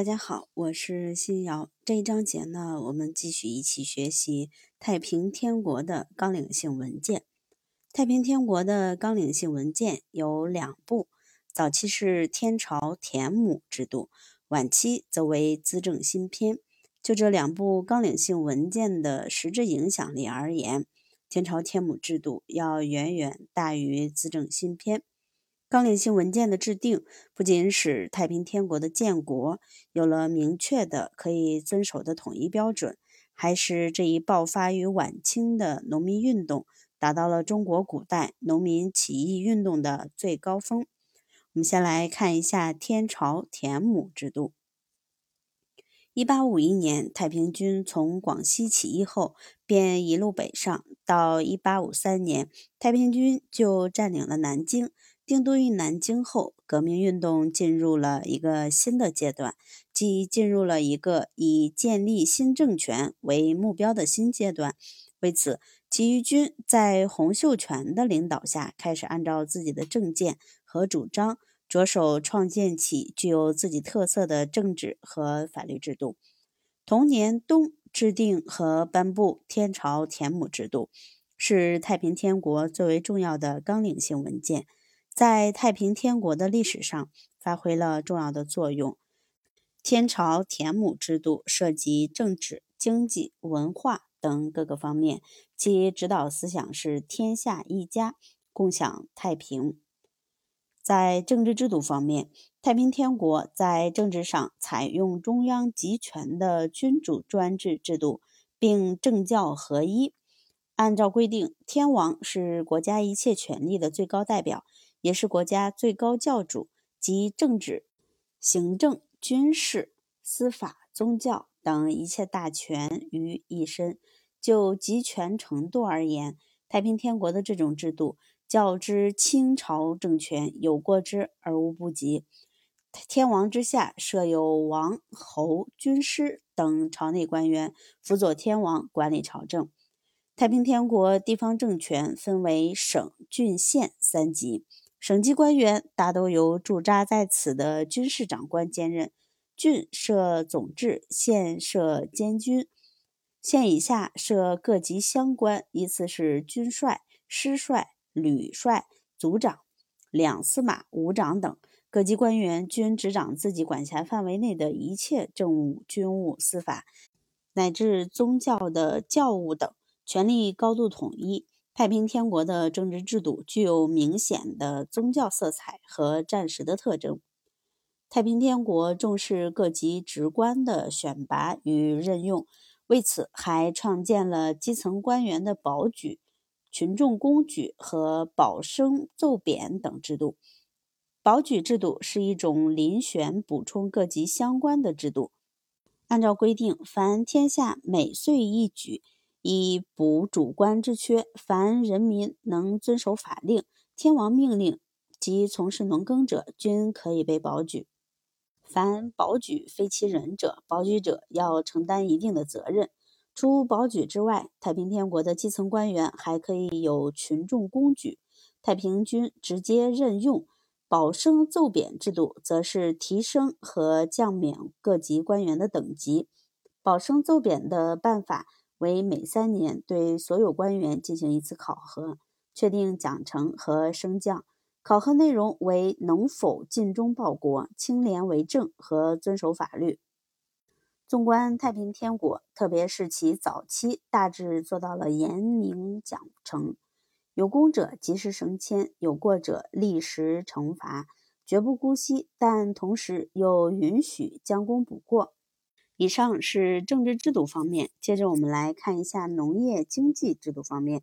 大家好，我是新瑶。这一章节呢，我们继续一起学习太平天国的纲领性文件。太平天国的纲领性文件有两部，早期是天朝田亩制度，晚期则为资政新篇。就这两部纲领性文件的实质影响力而言，天朝天亩制度要远远大于资政新篇。纲领性文件的制定，不仅使太平天国的建国有了明确的可以遵守的统一标准，还使这一爆发于晚清的农民运动达到了中国古代农民起义运动的最高峰。我们先来看一下天朝田亩制度。一八五一年，太平军从广西起义后，便一路北上，到一八五三年，太平军就占领了南京。定都于南京后，革命运动进入了一个新的阶段，即进入了一个以建立新政权为目标的新阶段。为此，起义军在洪秀全的领导下，开始按照自己的政见和主张，着手创建起具有自己特色的政治和法律制度。同年冬，制定和颁布天朝田亩制度，是太平天国最为重要的纲领性文件。在太平天国的历史上发挥了重要的作用。天朝田亩制度涉及政治、经济、文化等各个方面，其指导思想是天下一家，共享太平。在政治制度方面，太平天国在政治上采用中央集权的君主专制制度，并政教合一。按照规定，天王是国家一切权力的最高代表。也是国家最高教主及政治、行政、军事、司法、宗教等一切大权于一身。就集权程度而言，太平天国的这种制度较之清朝政权有过之而无不及。天王之下设有王、侯、军师等朝内官员，辅佐天王管理朝政。太平天国地方政权分为省、郡、县三级。省级官员大都由驻扎在此的军事长官兼任，郡设总制，县设监军，县以下设各级乡官，依次是军帅、师帅、旅帅、组长、两司马、武长等。各级官员均执掌自己管辖范围内的一切政务、军务、司法，乃至宗教的教务等，权力高度统一。太平天国的政治制度具有明显的宗教色彩和战时的特征。太平天国重视各级职官的选拔与任用，为此还创建了基层官员的保举、群众公举和保升奏贬等制度。保举制度是一种遴选补充各级相关的制度，按照规定，凡天下每岁一举。以补主官之缺，凡人民能遵守法令、天王命令及从事农耕者，均可以被保举。凡保举非其人者，保举者要承担一定的责任。除保举之外，太平天国的基层官员还可以有群众公举。太平军直接任用保升奏贬制度，则是提升和降免各级官员的等级。保升奏贬的办法。为每三年对所有官员进行一次考核，确定奖惩和升降。考核内容为能否尽忠报国、清廉为政和遵守法律。纵观太平天国，特别是其早期，大致做到了严明奖惩，有功者及时升迁，有过者立时惩罚，绝不姑息，但同时又允许将功补过。以上是政治制度方面，接着我们来看一下农业经济制度方面。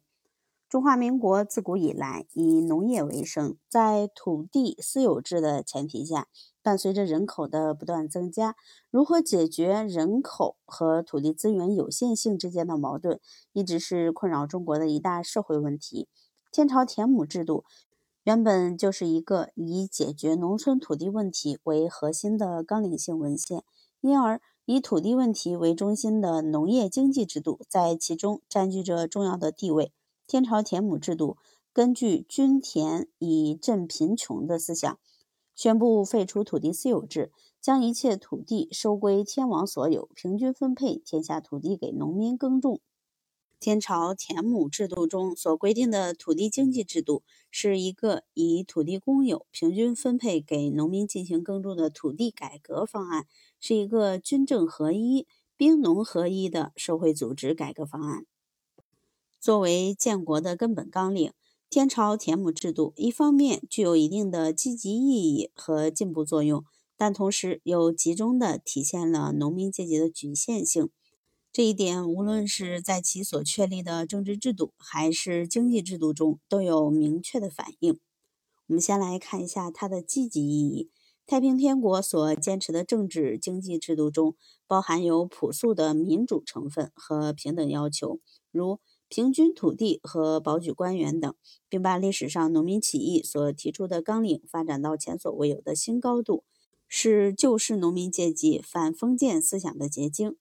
中华民国自古以来以农业为生，在土地私有制的前提下，伴随着人口的不断增加，如何解决人口和土地资源有限性之间的矛盾，一直是困扰中国的一大社会问题。天朝田亩制度原本就是一个以解决农村土地问题为核心的纲领性文献，因而。以土地问题为中心的农业经济制度在其中占据着重要的地位。天朝田亩制度根据“均田以赈贫穷”的思想，宣布废除土地私有制，将一切土地收归天王所有，平均分配天下土地给农民耕种。天朝田亩制度中所规定的土地经济制度，是一个以土地公有、平均分配给农民进行耕种的土地改革方案，是一个军政合一、兵农合一的社会组织改革方案。作为建国的根本纲领，天朝田亩制度一方面具有一定的积极意义和进步作用，但同时又集中地体现了农民阶级的局限性。这一点，无论是在其所确立的政治制度，还是经济制度中，都有明确的反映。我们先来看一下它的积极意义。太平天国所坚持的政治经济制度中，包含有朴素的民主成分和平等要求，如平均土地和保举官员等，并把历史上农民起义所提出的纲领发展到前所未有的新高度，是旧式农民阶级反封建思想的结晶。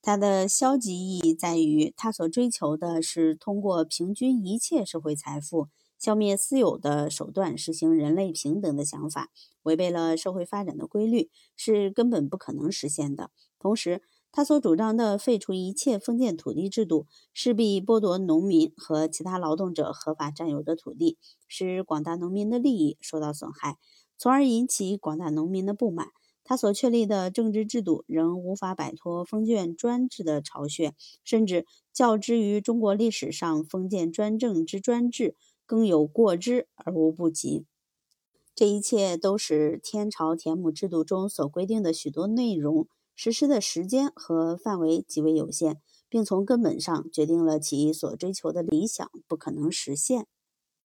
它的消极意义在于，它所追求的是通过平均一切社会财富、消灭私有的手段实行人类平等的想法，违背了社会发展的规律，是根本不可能实现的。同时，他所主张的废除一切封建土地制度，势必剥夺农民和其他劳动者合法占有的土地，使广大农民的利益受到损害，从而引起广大农民的不满。他所确立的政治制度仍无法摆脱封建专制的巢穴，甚至较之于中国历史上封建专政之专制，更有过之而无不及。这一切都是天朝田亩制度中所规定的许多内容实施的时间和范围极为有限，并从根本上决定了其所追求的理想不可能实现。